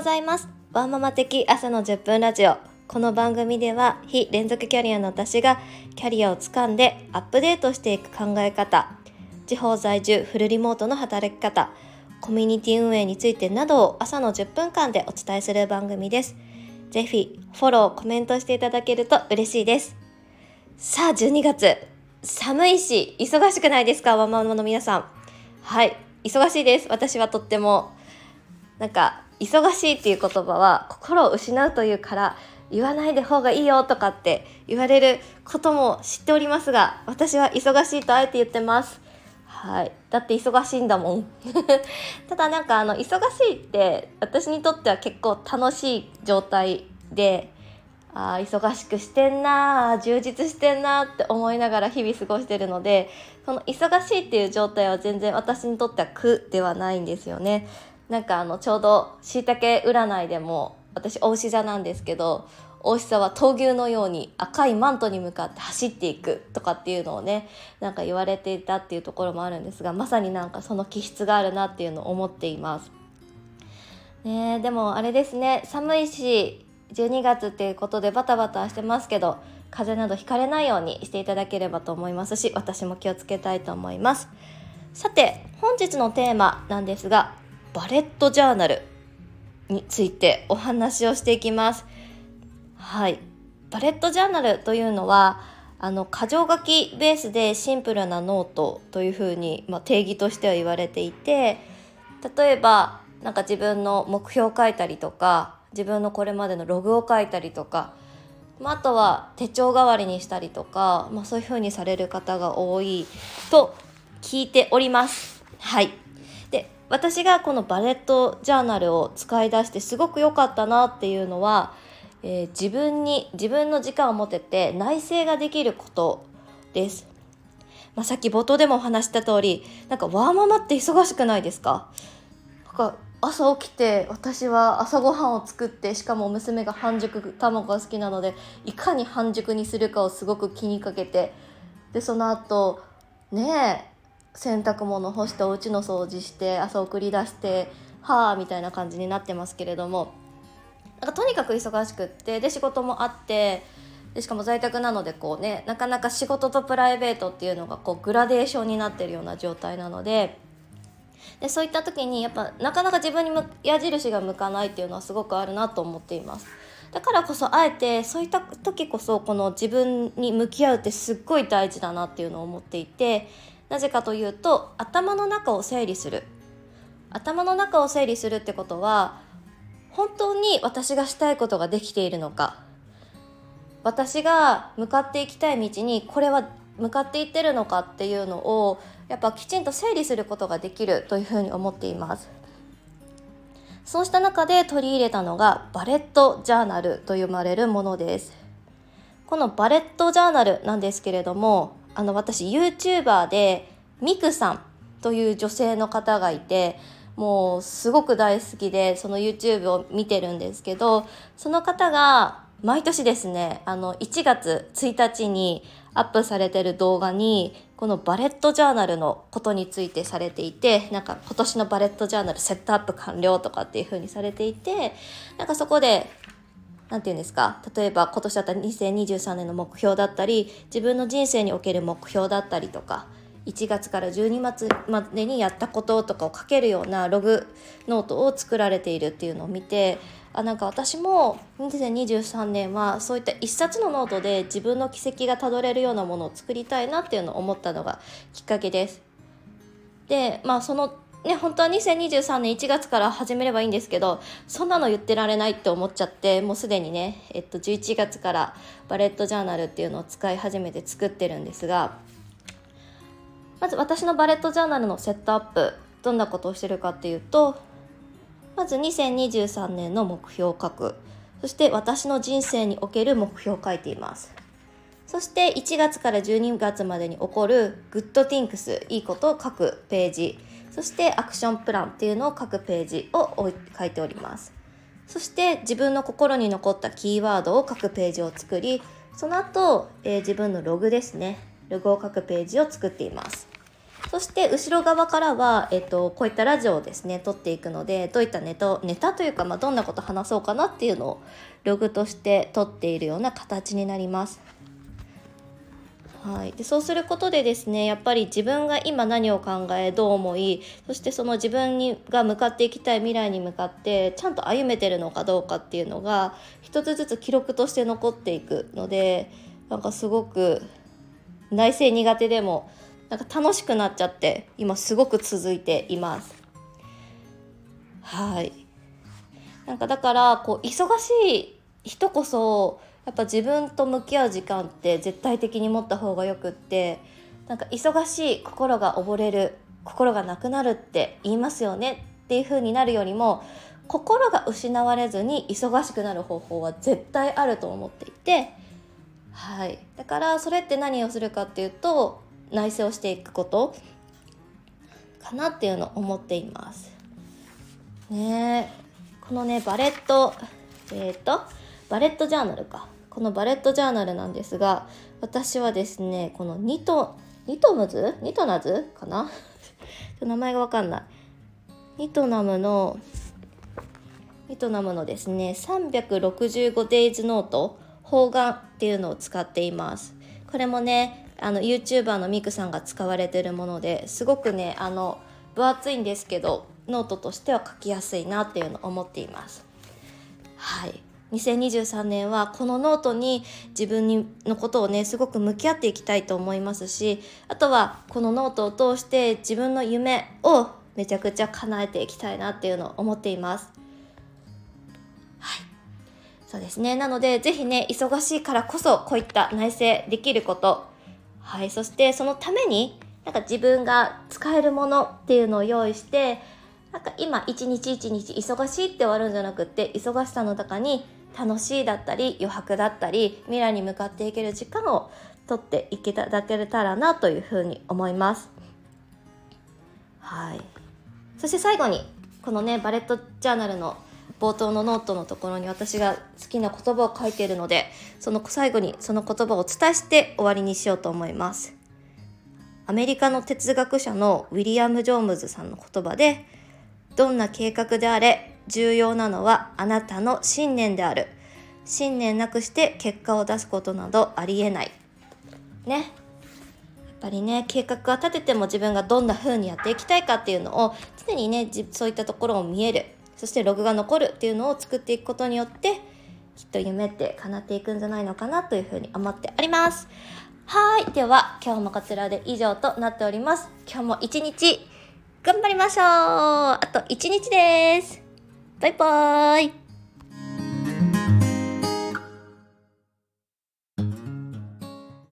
ございます。ワンママ的朝の10分ラジオ。この番組では非連続キャリアの私がキャリアをつかんでアップデートしていく考え方。地方在住フルリモートの働き方。コミュニティ運営についてなどを朝の10分間でお伝えする番組です。ぜひフォローコメントしていただけると嬉しいです。さあ12月。寒いし忙しくないですか？ワンママの皆さん。はい忙しいです。私はとっても。なんか忙しいっていう言葉は心を失うというから言わないで方がいいよとかって言われることも知っておりますが私は忙しいとあえて言ってます。はい。だって忙しいんだもん。ただなんかあの忙しいって私にとっては結構楽しい状態であ忙しくしてんな充実してんなって思いながら日々過ごしてるのでその忙しいっていう状態は全然私にとっては苦ではないんですよね。なんかあのちょうどしいたけ占いでも私お牛座なんですけどお牛座は闘牛のように赤いマントに向かって走っていくとかっていうのをねなんか言われていたっていうところもあるんですがまさになんかその気質があるなっていうのを思っています。ねでもあれですね寒いし12月っていうことでバタバタしてますけど風邪などひかれないようにしていただければと思いますし私も気をつけたいと思いますさて本日のテーマなんですがバレットジャーナルについてお話をしていきます。はい。バレットジャーナルというのはあの箇条書きベースでシンプルなノートというふうに、まあ、定義としては言われていて例えばなんか自分の目標を書いたりとか自分のこれまでのログを書いたりとか、まあ、あとは手帳代わりにしたりとか、まあ、そういう風にされる方が多いと聞いております。はい。で私がこのバレットジャーナルを使い出してすごく良かったなっていうのは、えー、自分に自分の時間を持てて内省ができることです。まあ、さっき冒頭でもお話した通りなんかワーママって忙しくないですか？なんか朝起きて私は朝ごはんを作ってしかも娘が半熟卵が好きなのでいかに半熟にするかをすごく気にかけてでその後ねえ洗濯物干してお家の掃除して朝送り出してはあみたいな感じになってますけれどもなんかとにかく忙しくってで仕事もあってでしかも在宅なのでこうねなかなか仕事とプライベートっていうのがこうグラデーションになってるような状態なので。でそういった時にやっぱなかなか自分に矢印が向かないっていうのはすごくあるなと思っていますだからこそあえてそういった時こそこの自分に向き合うってすっごい大事だなっていうのを思っていてなぜかというと頭の中を整理する。頭の中を整理するってことは本当に私がしたいことができているのか。私が向かっていきたい道にこれは向かっていってるのかっていうのをやっぱきちんと整理することができるというふうに思っています。そうした中で取り入れたのがバレットジャーナルと呼ばれるものです。このバレットジャーナルなんですけれどもあの私 YouTuber でミクさんという女性の方がいてもうすごく大好きでその YouTube を見てるんですけどその方が毎年ですねあの1月1日にアップされてる動画にこのバレットジャーナルのことについてされていてなんか今年のバレットジャーナルセットアップ完了とかっていう風にされていてなんかそこで何て言うんですか？例えば今年だった2023年の目標だったり自分の人生における目標だったりとか1月から12月までにやったこととかを書けるようなログノートを作られているっていうのを見てあなんか私も2023年はそういった一冊のノートで自分の軌跡がたどれるようなものを作りたいなっていうのを思ったのがきっかけです。でまあそのね本当は2023年1月から始めればいいんですけどそんなの言ってられないって思っちゃってもうすでにね、えっと、11月からバレットジャーナルっていうのを使い始めて作ってるんですがまず私のバレットジャーナルのセットアップどんなことをしてるかっていうとまず2023年の目標を書く。そして私の人生における目標を書いています。そして1月から12月までに起こる Good Things いいことを書くページ。そしてアクションプランっていうのを書くページを書いております。そして自分の心に残ったキーワードを書くページを作りその後、えー、自分のログですね。ログを書くページを作っています。そして後ろ側からは、えっと、こういったラジオをですね撮っていくのでどういったネタネタというか、まあ、どんなこと話そうかなっていうのをログとして撮っているような形になります。はい、でそうすることでですねやっぱり自分が今何を考えどう思いそしてその自分にが向かっていきたい未来に向かってちゃんと歩めてるのかどうかっていうのが一つずつ記録として残っていくのでなんかすごく内政苦手でもなんか楽しくなっちゃって今すごく続いています。はいなんかだからこう忙しい人こそやっぱ自分と向き合う時間って絶対的に持った方がよくってなんか忙しい心が溺れる心がなくなるって言いますよねっていう風になるよりも心が失われずに忙しくなる方法は絶対あると思っていてはい。だからそれって何をするかっていうと内省をしていくことかなっていうのを思っています。ねこのねバレットえっ、ー、とバレットジャーナルか。このバレットジャーナルなんですが私はですねこのニトニトムズ？ニトナズ？かな？名前がわかんない。ニトナムのニトナムのですね 365 days ノート方眼っていうのを使っています。これもねあの YouTuber のミクさんが使われてるものですごくねあの分厚いんですけどノートとしては書きやすいなっていうのを思っています。はい。2023年はこのノートに自分にのことをねすごく向き合っていきたいと思いますしあとはこのノートを通して自分の夢をめちゃくちゃ叶えていきたいなっていうのを思っています。はい。そうですね。なので是非ね忙しいからこそこういった内省できること。はい。そしてそのためになんか自分が使えるものっていうのを用意してなんか今一日一日忙しいって終わるんじゃなくって忙しさの中に楽しいだったり余白だったり未来に向かっていける時間を取っていただけたらなというふうに思います。はい、そして最後にこのねバレットジャーナルの冒頭のノートのところに私が好きな言葉を書いているのでその最後にその言葉をお伝えして終わりにしようと思います。アメリカの哲学者のウィリアム・ジョームズさんの言葉でどんな計画であれ重要なのはあなたの信念である。信念なくして結果を出すことなどありえない。ね。やっぱりね計画は立てても自分がどんな風にやっていきたいかっていうのを常にねそういったところを見える。そしてログが残るっていうのを作っていくことによってきっと夢って叶っていくんじゃないのかなというふうに思っております。はい。では今日もこちらで以上となっております。今日も一日頑張りましょう。あと1日です。バイバーイ。